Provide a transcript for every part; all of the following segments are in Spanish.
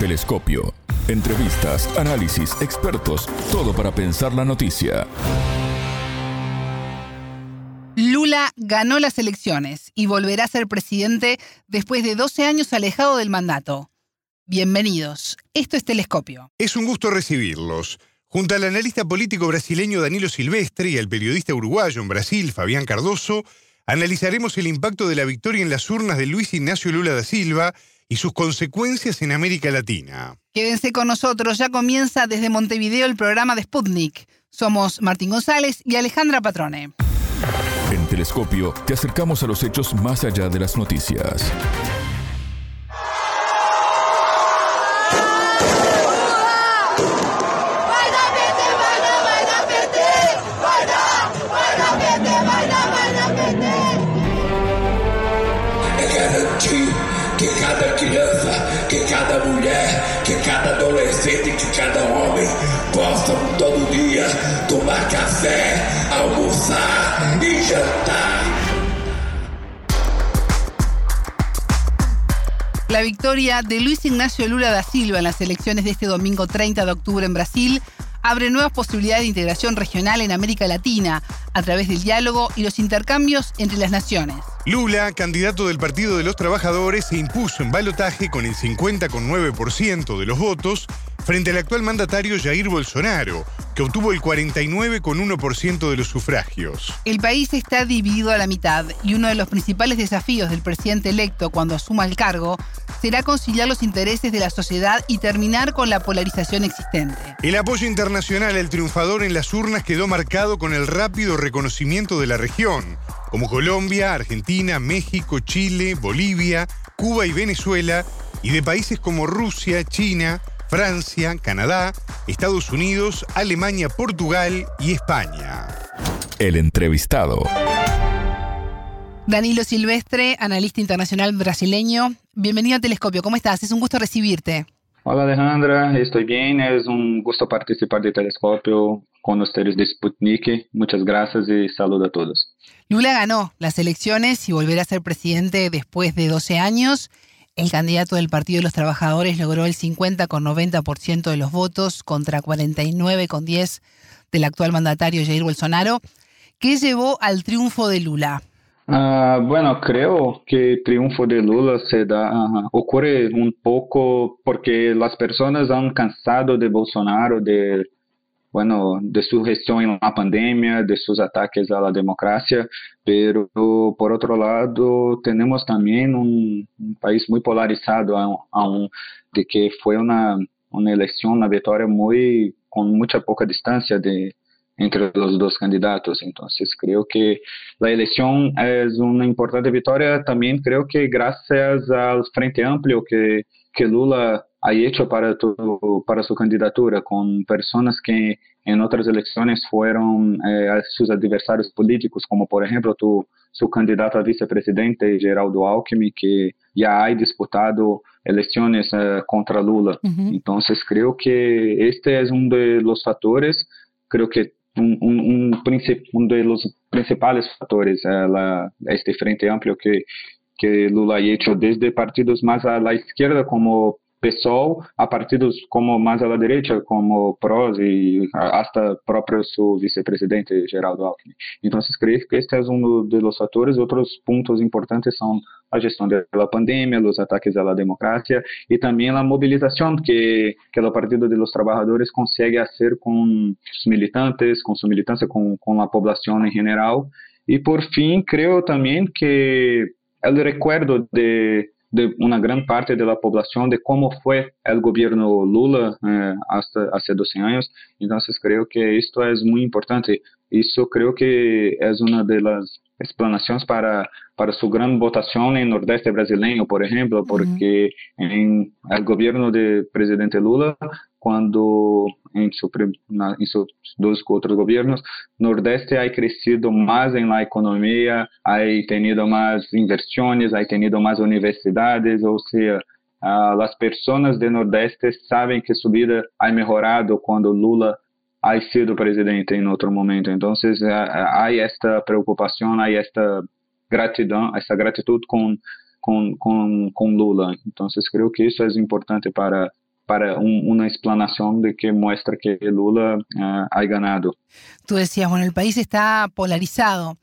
Telescopio. Entrevistas, análisis, expertos, todo para pensar la noticia. Lula ganó las elecciones y volverá a ser presidente después de 12 años alejado del mandato. Bienvenidos. Esto es Telescopio. Es un gusto recibirlos. Junto al analista político brasileño Danilo Silvestre y al periodista uruguayo en Brasil, Fabián Cardoso, analizaremos el impacto de la victoria en las urnas de Luis Ignacio Lula da Silva y sus consecuencias en América Latina. Quédense con nosotros, ya comienza desde Montevideo el programa de Sputnik. Somos Martín González y Alejandra Patrone. En Telescopio te acercamos a los hechos más allá de las noticias. Café, almoçar e jantar. La victoria de Luis Ignacio Lula da Silva en las elecciones de este domingo 30 de octubre en Brasil abre nuevas posibilidades de integración regional en América Latina a través del diálogo y los intercambios entre las naciones. Lula, candidato del Partido de los Trabajadores, se impuso en balotaje con el 50,9% de los votos frente al actual mandatario Jair Bolsonaro, que obtuvo el 49,1% de los sufragios. El país está dividido a la mitad y uno de los principales desafíos del presidente electo cuando asuma el cargo será conciliar los intereses de la sociedad y terminar con la polarización existente. El apoyo internacional al triunfador en las urnas quedó marcado con el rápido reconocimiento de la región, como Colombia, Argentina, México, Chile, Bolivia, Cuba y Venezuela, y de países como Rusia, China, Francia, Canadá, Estados Unidos, Alemania, Portugal y España. El entrevistado. Danilo Silvestre, analista internacional brasileño. Bienvenido a Telescopio. ¿Cómo estás? Es un gusto recibirte. Hola Alejandra, estoy bien. Es un gusto participar de Telescopio con ustedes de Sputnik. Muchas gracias y saludo a todos. Lula ganó las elecciones y volverá a ser presidente después de 12 años. El candidato del Partido de los Trabajadores logró el 50,90% de los votos contra 49,10% del actual mandatario Jair Bolsonaro. ¿Qué llevó al triunfo de Lula? Uh, bueno, creo que el triunfo de Lula se da, ocurre un poco porque las personas han cansado de Bolsonaro, de bueno, de su gestión en pandemia, de sus ataques a la democracia, pero por otro lado tenemos también un, un país muy polarizado, aún, de que fue una, una elección, una victoria muy con mucha poca distancia de entre los dos candidatos. Entonces creo que la elección es una importante victoria. También creo que gracias al Frente Amplio que, que Lula ha hecho para, tu, para su candidatura, con personas que en otras elecciones fueron eh, sus adversarios políticos, como por ejemplo tu, su candidato a vicepresidente, Geraldo Alckmin, que ya ha disputado elecciones eh, contra Lula. Uh -huh. Entonces creo que este es uno de los factores, creo que un, un, un, un de los principales factores, eh, la, este frente amplio que, que Lula ha hecho desde partidos más a la izquierda como PSOL, a partidos como mais à direita, como PROS e até próprio seu vice-presidente Geraldo Alckmin. Então, creio que este é um dos fatores. Outros pontos importantes são a gestão da pandemia, os ataques à democracia e também a mobilização que que o Partido dos Trabalhadores consegue fazer com os militantes, com sua militância, com, com a população em geral. E por fim, creio também que o recuerdo de de una gran parte de la población de cómo fue el gobierno Lula eh, hasta hace 12 años. Entonces creo que esto es muy importante. Eso creo que es una de las explanaciones para, para su gran votación en Nordeste brasileño, por ejemplo, porque en el gobierno del presidente Lula, cuando em, seus na, em seus dos outros governos Nordeste ha crescido mais em la economia ha tenido mais inversões, ha tenido mais universidades, ou seja, uh, as pessoas do Nordeste sabem que sua vida ha melhorado quando Lula ha sido presidente em outro momento. Então, é, é, há esta preocupação, há esta gratidão, essa gratidão com com, com, com Lula. Então, creio que isso é importante para para una explanación de que muestra que Lula uh, ha ganado. Tú decías, bueno, el país está polarizado.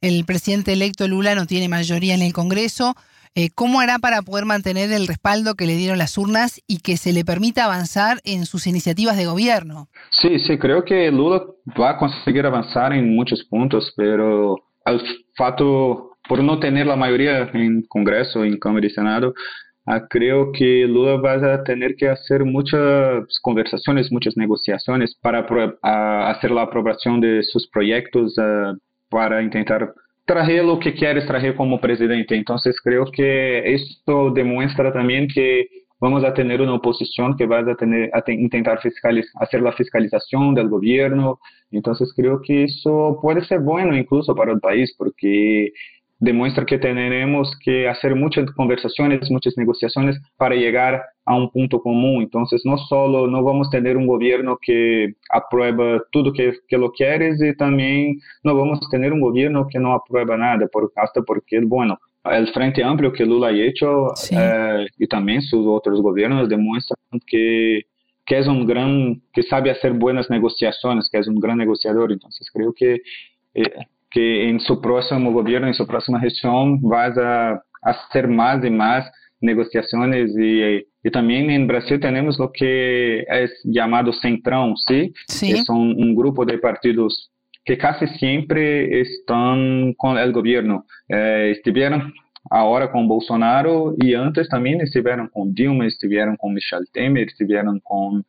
El presidente electo Lula no tiene mayoría en el Congreso. Eh, ¿Cómo hará para poder mantener el respaldo que le dieron las urnas y que se le permita avanzar en sus iniciativas de gobierno? Sí, sí, creo que Lula va a conseguir avanzar en muchos puntos, pero al fato, por no tener la mayoría en Congreso, en Cámara y Senado, creo que Lula va a tener que hacer muchas conversaciones, muchas negociaciones para hacer la aprobación de sus proyectos, ah, para intentar traer lo que quieres traer como presidente. Entonces creo que esto demuestra también que vamos a tener una oposición que va a, tener, a intentar hacer la fiscalización del gobierno. Entonces creo que eso puede ser bueno incluso para el país porque demuestra que tenemos que hacer muchas conversaciones, muchas negociaciones para llegar a un punto común. Entonces, no solo no vamos a tener un gobierno que aprueba todo que, que lo quieres y también no vamos a tener un gobierno que no aprueba nada, por, hasta porque, bueno, el Frente Amplio que Lula ha hecho eh, y también sus otros gobiernos demuestran que que es un gran, que sabe hacer buenas negociaciones, que es un gran negociador. Entonces creo que eh, que em seu próximo governo, em sua próxima região, vai a, a ser mais e mais negociações e, e também no Brasil temos o que é chamado centrão, sim? sim, que são um grupo de partidos que quase sempre estão com o governo, eh, estiveram agora com Bolsonaro e antes também estiveram com Dilma, estiveram com Michel Temer, estiveram com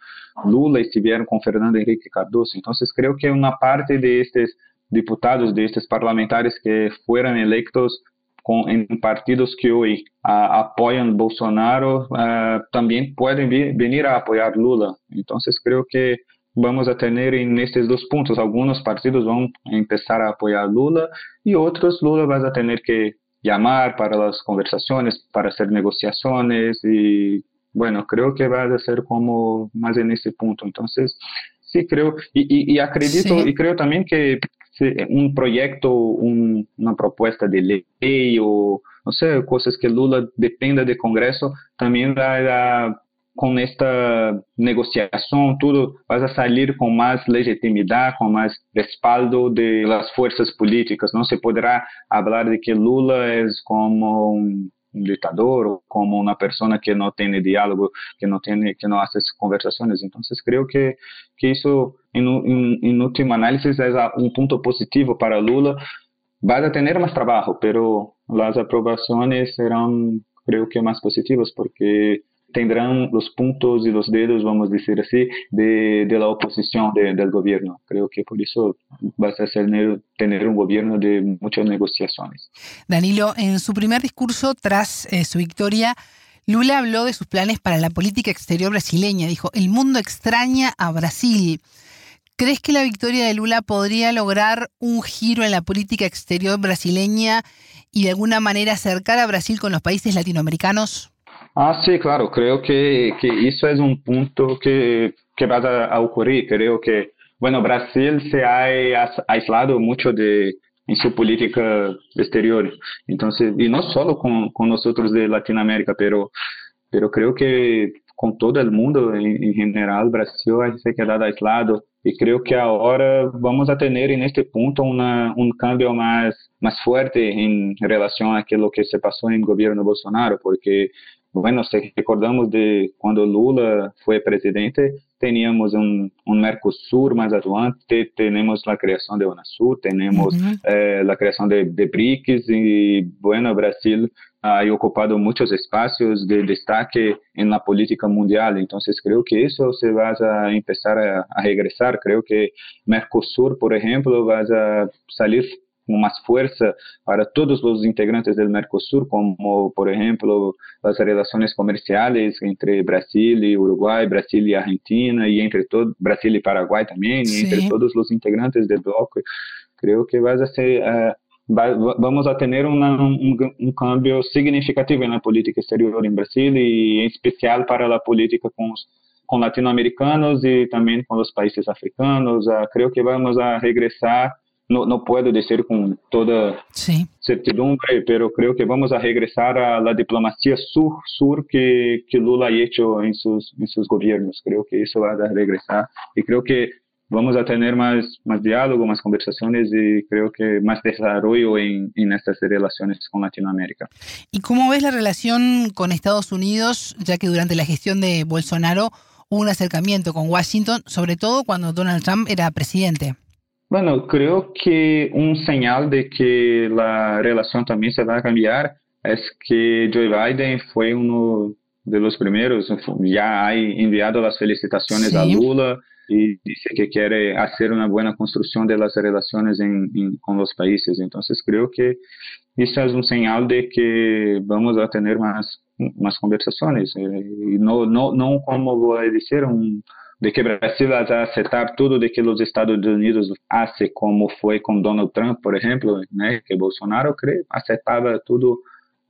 Lula, estiveram com Fernando Henrique Cardoso. Então, creio que é uma parte destes de diputados de estes parlamentares que foram eleitos com, em partidos que hoje ah, apoiam Bolsonaro ah, também podem vir a apoiar Lula. Então, creio que vamos a ter nestes dois pontos. Alguns partidos vão começar a apoiar Lula e outros Lula vai ter que chamar para as conversações, para fazer negociações e, bueno, creio que vai ser como mais nesse ponto. Então, sim, creio e, acredito e creio também que um projeto, um, uma proposta de lei ou não sei, coisas que Lula dependa do Congresso, também vai com esta negociação tudo vai sair com mais legitimidade, com mais respaldo das forças políticas. Não se poderá falar de que Lula é como um ditador ou como uma pessoa que não tem diálogo, que não tem que não faz conversações. Então, creio que que isso en, en, en último análisis es un punto positivo para Lula. Va a tener más trabajo, pero las aprobaciones serán creo que más positivas porque tendrán los puntos y los dedos, vamos a decir así, de, la oposición de, del gobierno. Creo que por eso va a tener un gobierno de muchas negociaciones. Danilo, en su primer discurso tras eh, su victoria, Lula habló de sus planes para la política exterior brasileña. Dijo, el mundo extraña a Brasil. ¿Crees que la victoria de Lula podría lograr un giro en la política exterior brasileña y de alguna manera acercar a Brasil con los países latinoamericanos? Ah, sí, claro, creo que, que eso es un punto que, que va a, ocurrir. Creo que, bueno, Brasil se ha aislado mucho de, en su política exterior. Entonces, y no solo con, con nosotros de Latinoamérica, pero, pero creo que con todo el mundo en, en general, Brasil se ha quedado aislado. Y creo que ahora vamos a tener en este punto una, un cambio más, más fuerte en relación a lo que se pasó en el gobierno Bolsonaro, porque Bueno, se recordamos de quando Lula foi presidente, tínhamos um, um Mercosul mais aduante temos a criação da Unasul, temos eh, a criação de, de BRICS e, bueno, o Brasil ha ocupado muitos espaços de destaque na política mundial. Então, creio que isso se vai a começar a, a regressar. Creio que Mercosul, por exemplo, vai a salir más fuerza para todos los integrantes del Mercosur, como por ejemplo las relaciones comerciales entre Brasil y Uruguay, Brasil y Argentina, y entre todo, Brasil y Paraguay también, sí. y entre todos los integrantes del bloque. Creo que va a ser, uh, va, vamos a tener una, un, un, cambio significativo en la política exterior en Brasil y en especial para la política con, con latinoamericanos y también con los países africanos. Uh, creo que vamos a regresar no, no puedo decir con toda certidumbre, pero creo que vamos a regresar a la diplomacia sur-sur que, que Lula ha hecho en sus, en sus gobiernos. Creo que eso va a regresar y creo que vamos a tener más, más diálogo, más conversaciones y creo que más desarrollo en, en estas relaciones con Latinoamérica. ¿Y cómo ves la relación con Estados Unidos, ya que durante la gestión de Bolsonaro hubo un acercamiento con Washington, sobre todo cuando Donald Trump era presidente? Bueno, creo que un señal de que la relación también se va a cambiar es que Joe Biden fue uno de los primeros, ya ha enviado las felicitaciones a Lula y dice que quiere hacer una buena construcción de las relaciones con los países. Entonces creo que eso es un señal de que vamos a tener más, más conversaciones. Eh, y no, no, no como voy a decir, un, de que Brasil va a aceptar tudo de que os Estados Unidos hace como foi com Donald Trump, por exemplo, né, que Bolsonaro crê, aceitava tudo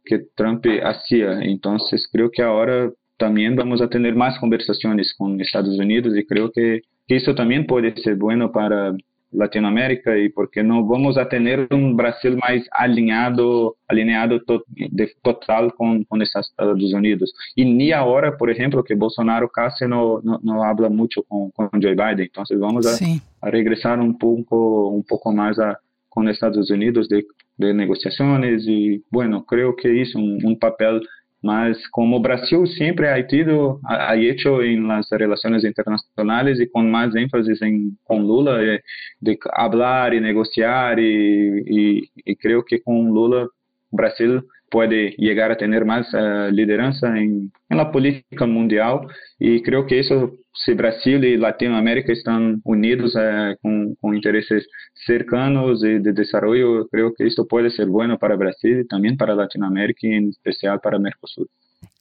que Trump hacía. Então, creio que agora também vamos a ter mais conversações com Estados Unidos e creio que, que isso também pode ser bueno para Latinoamérica e porque não vamos a ter um Brasil mais alinhado, alinhado to, de, total com, com os Estados Unidos. E nem agora, por exemplo, que Bolsonaro quase não, não, não habla muito com, com Joe Biden. Então, vamos a, a, regressar um pouco, um pouco mais a, com os Estados Unidos de, de negociações e, bueno, creio que isso é um, um papel mas como o Brasil sempre ha tido, ha hecho em las relações internacionais e com mais ênfase em com Lula eh, de falar e negociar e, e creio que com Lula o Brasil puede llegar a tener más uh, lideranza en, en, la política mundial y creo que eso, si Brasil y Latinoamérica están unidos uh, con, con, intereses cercanos y de desarrollo, creo que esto puede ser bueno para Brasil y también para Latinoamérica y en especial para Mercosur.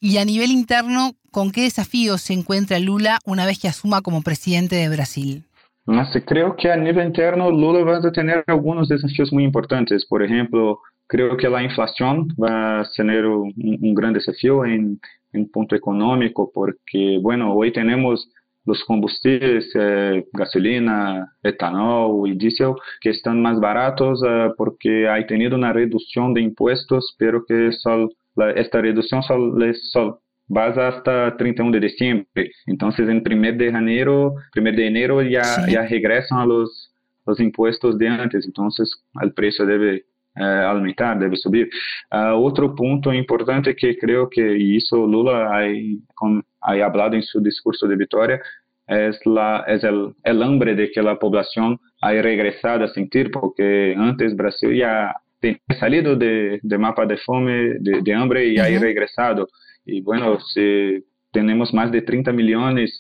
Y a nivel interno, ¿con qué desafíos se encuentra Lula una vez que asuma como presidente de Brasil? creo que a nivel interno Lula va a tener algunos desafíos muy importantes. Por ejemplo, Creo que la inflación va a ser un, gran desafío en, en, punto económico porque, bueno, hoy tenemos los combustibles, eh, gasolina, etanol y diésel, que están más baratos eh, porque ha tenido una reducción de impuestos, pero que solo, esta reducción solo, solo va hasta 31 de diciembre. Entonces, en primer de enero, primer de enero ya, ya regresan a los, los impuestos de antes. Entonces, el precio debe é, aumentar, deve subir. Uh, outro ponto importante que creio que isso Lula ha, ha hablado em seu discurso de vitória é la, es el, el hambre de que a população ha regresado a sentir, porque antes Brasil já tinha salido de, de mapa de fome, de, de hambre e uh -huh. ha regresado. E bueno, se temos mais de 30 milhões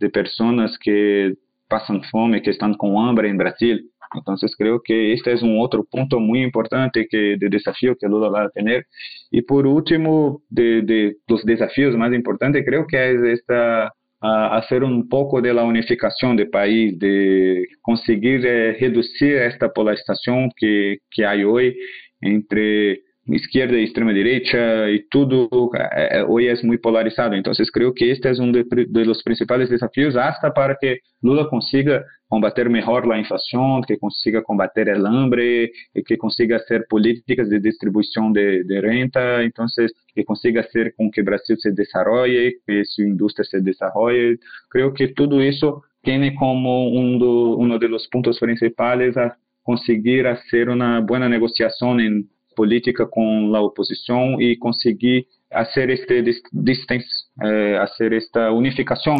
de pessoas que passam fome, que estão com hambre em Brasil. Entonces creo que este es un otro punto muy importante que de desafío que Lula va a tener. Y por último, de, de los desafíos más importantes, que es esta hacer un poco de la unificación del país, de conseguir eh, reducir esta polarización que, que hay hoy entre izquierda y extrema derecha y todo eh, eh, hoy es muy polarizado. Entonces creo que este es uno de, de, los principales desafíos para que Lula consiga combater mejor la inflación, que consiga combater el hambre, que consiga hacer políticas de distribución de, de renta, entonces que consiga hacer con que Brasil se desarrolle, que su industria se desarrolle. Creo que todo eso tiene como de los puntos principales a conseguir hacer una buena negociación en política com a oposição e conseguir fazer este distens, eh, fazer esta unificação,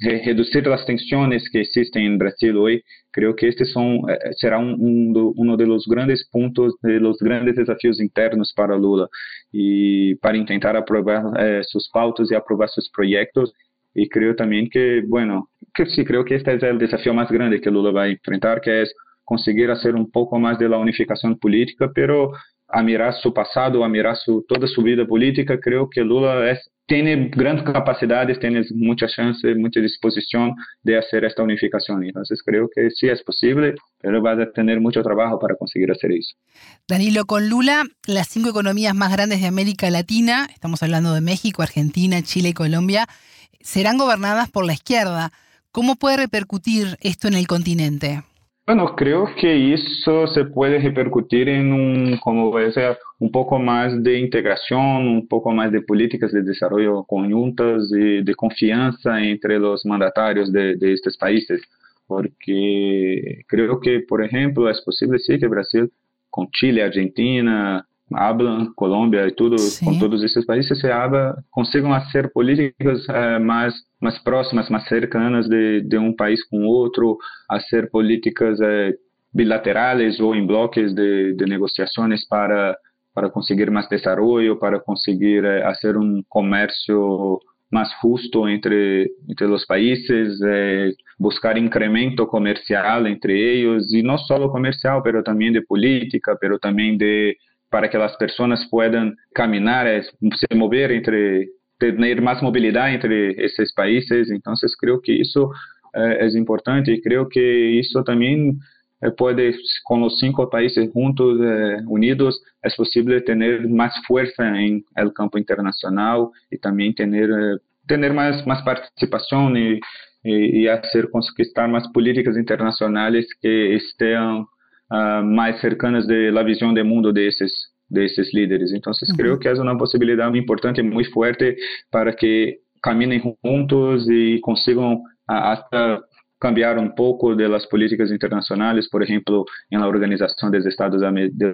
re reduzir as tensões que existem em Brasil hoje. Creio que este são eh, será um, um, do, um dos grandes pontos, de los grandes desafios internos para Lula e para tentar aprovar eh, seus pautas e aprovar seus projetos. E creio também que, bueno, que sí, creo que este é o desafio mais grande que Lula vai enfrentar, que é conseguir fazer um pouco mais de la unificação política, pero a mirar su pasado, a mirar su, toda su vida política, creo que Lula es, tiene grandes capacidades, tiene mucha chance, mucha disposición de hacer esta unificación. Entonces creo que sí es posible, pero va a tener mucho trabajo para conseguir hacer eso. Danilo, con Lula, las cinco economías más grandes de América Latina, estamos hablando de México, Argentina, Chile y Colombia, serán gobernadas por la izquierda. ¿Cómo puede repercutir esto en el continente? Bueno, creo que eso se puede repercutir en un, como ser, un poco más de integración, un poco más de políticas de desarrollo conjuntas y de confianza entre los mandatarios de, de estos países, porque creo que, por ejemplo, es posible sí que Brasil con Chile, Argentina, Ablan, Colômbia e tudo, Sim. com todos esses países, se abra, consigam ser políticas eh, é, mais, mais próximas, mais cercanas de, de um país com outro, a ser políticas eh, é, bilaterais ou em blocos de, de negociações para, para conseguir mais desenvolvimento, para conseguir eh, é, fazer um comércio mais justo entre, entre os países, buscar incremento comercial entre eles, e não só comercial, mas também de política, mas também de para que as pessoas possam caminhar, eh, se mover entre, ter mais mobilidade entre esses países. Então, creio que isso é, é importante e creio que isso também eh, pode, com os cinco países juntos, unidos, é possível ter mais força em el campo internacional e também ter ter mais mais participação e e, e ser conquistar mais políticas internacionais que estejam uh, mais cercanas de la visión de mundo de esses, de esses líderes. Então, uhum. creio que é uma possibilidade importante e muito forte para que caminhem juntos e consigam até cambiar um pouco das políticas internacionais, por exemplo, na organização dos Estados,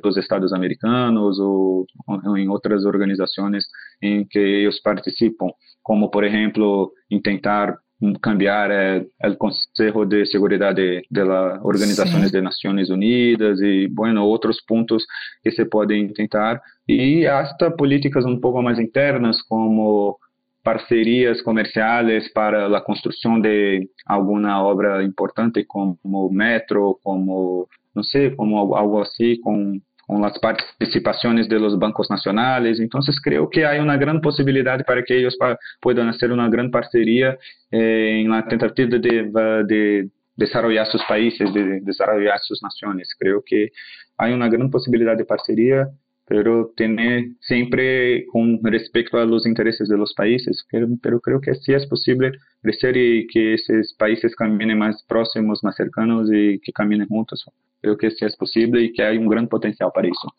dos Estados Americanos ou, ou em outras organizações em que eles participam, como, por exemplo, em tentar cambiar é, é o Conselho de Seguridad de, de Organizações de Nações Unidas e, bueno, outros pontos que se podem tentar. E até políticas um pouco mais internas como parcerias comerciais para a construção de alguma obra importante como metro, como não sei, como algo assim com con las participaciones de los bancos nacionales. Entonces creo que hay una gran posibilidad para que ellos puedan hacer una gran parcería eh, en la tentativa de, de, desarrollar sus países, de desarrollar sus naciones. Creo que hay una gran posibilidad de parcería, pero tener siempre con respecto a los intereses de los países. Pero, pero creo que sí es posible crecer y que esos países caminen más próximos, más cercanos y que caminen juntos. Creo que sí es posible y que hay un gran potencial para eso.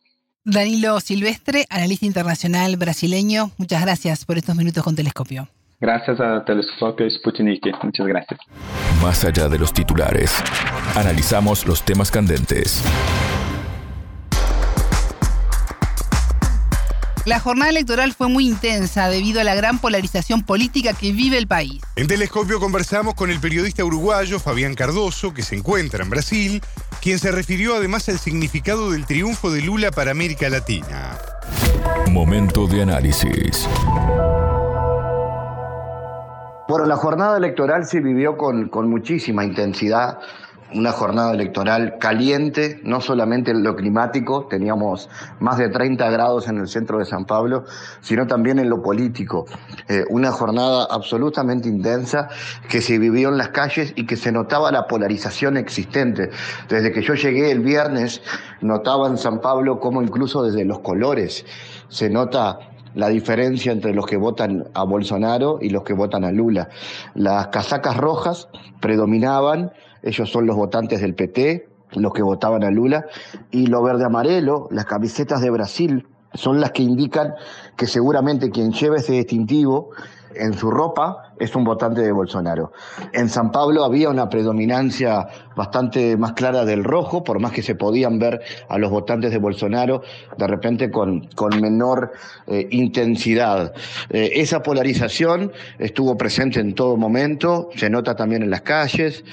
Danilo Silvestre, analista internacional brasileño, muchas gracias por estos minutos con Telescopio. Gracias a Telescopio Sputnik, muchas gracias. Más allá de los titulares, analizamos los temas candentes La jornada electoral fue muy intensa debido a la gran polarización política que vive el país. En Telescopio conversamos con el periodista uruguayo Fabián Cardoso, que se encuentra en Brasil, quien se refirió además al significado del triunfo de Lula para América Latina. Momento de análisis. Bueno, la jornada electoral se vivió con, con muchísima intensidad una jornada electoral caliente, no solamente en lo climático, teníamos más de 30 grados en el centro de San Pablo, sino también en lo político. Eh, una jornada absolutamente intensa que se vivió en las calles y que se notaba la polarización existente. Desde que yo llegué el viernes, notaba en San Pablo cómo incluso desde los colores se nota la diferencia entre los que votan a Bolsonaro y los que votan a Lula. Las casacas rojas predominaban ellos son los votantes del PT, los que votaban a Lula, y lo verde amarelo, las camisetas de Brasil, son las que indican que seguramente quien lleva ese distintivo en su ropa es un votante de Bolsonaro. En San Pablo había una predominancia bastante más clara del rojo, por más que se podían ver a los votantes de Bolsonaro de repente con, menor eh, intensidad. Eh, esa polarización estuvo presente en todo momento, se nota también en las calles,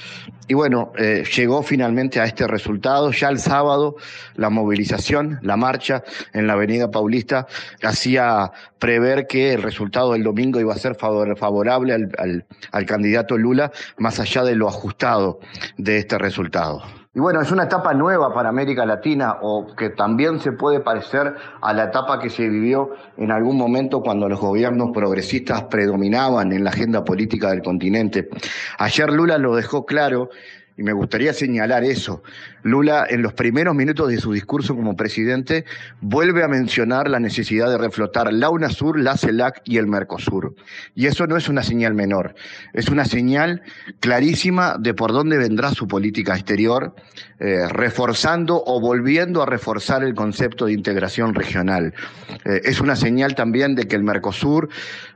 y bueno, eh, llegó finalmente a este resultado. Ya el sábado la movilización, la marcha en la Avenida Paulista hacía prever que el resultado del domingo iba a ser favorable al, candidato Lula, más allá de lo ajustado de este resultado. Y bueno, es una etapa nueva para América Latina o que también se puede parecer a la etapa que se vivió en algún momento cuando los gobiernos progresistas predominaban en la agenda política del continente. Ayer Lula lo dejó claro y me gustaría señalar eso. Lula, en los primeros minutos de su discurso como presidente, vuelve a mencionar la necesidad de reflotar la UNASUR, la CELAC y el Mercosur. Y eso no es una señal menor, es una señal clarísima de por dónde vendrá su política exterior, eh, reforzando o volviendo a reforzar el concepto de integración regional. Eh, es una señal también de que el Mercosur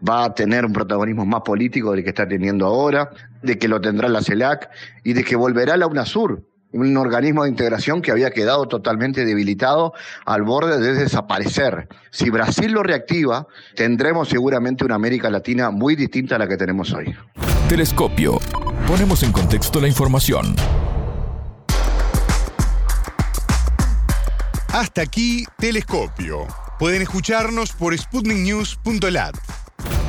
va a tener un protagonismo más político del que está teniendo ahora, de que lo tendrá la CELAC y de que volverá la UNASUR, un organismo de integración que había quedado totalmente debilitado al borde de desaparecer. Si Brasil lo reactiva, tendremos seguramente una América Latina muy distinta a la que tenemos hoy. Telescopio. Ponemos en contexto la información. Hasta aquí, Telescopio. Pueden escucharnos por sputniknews.lat.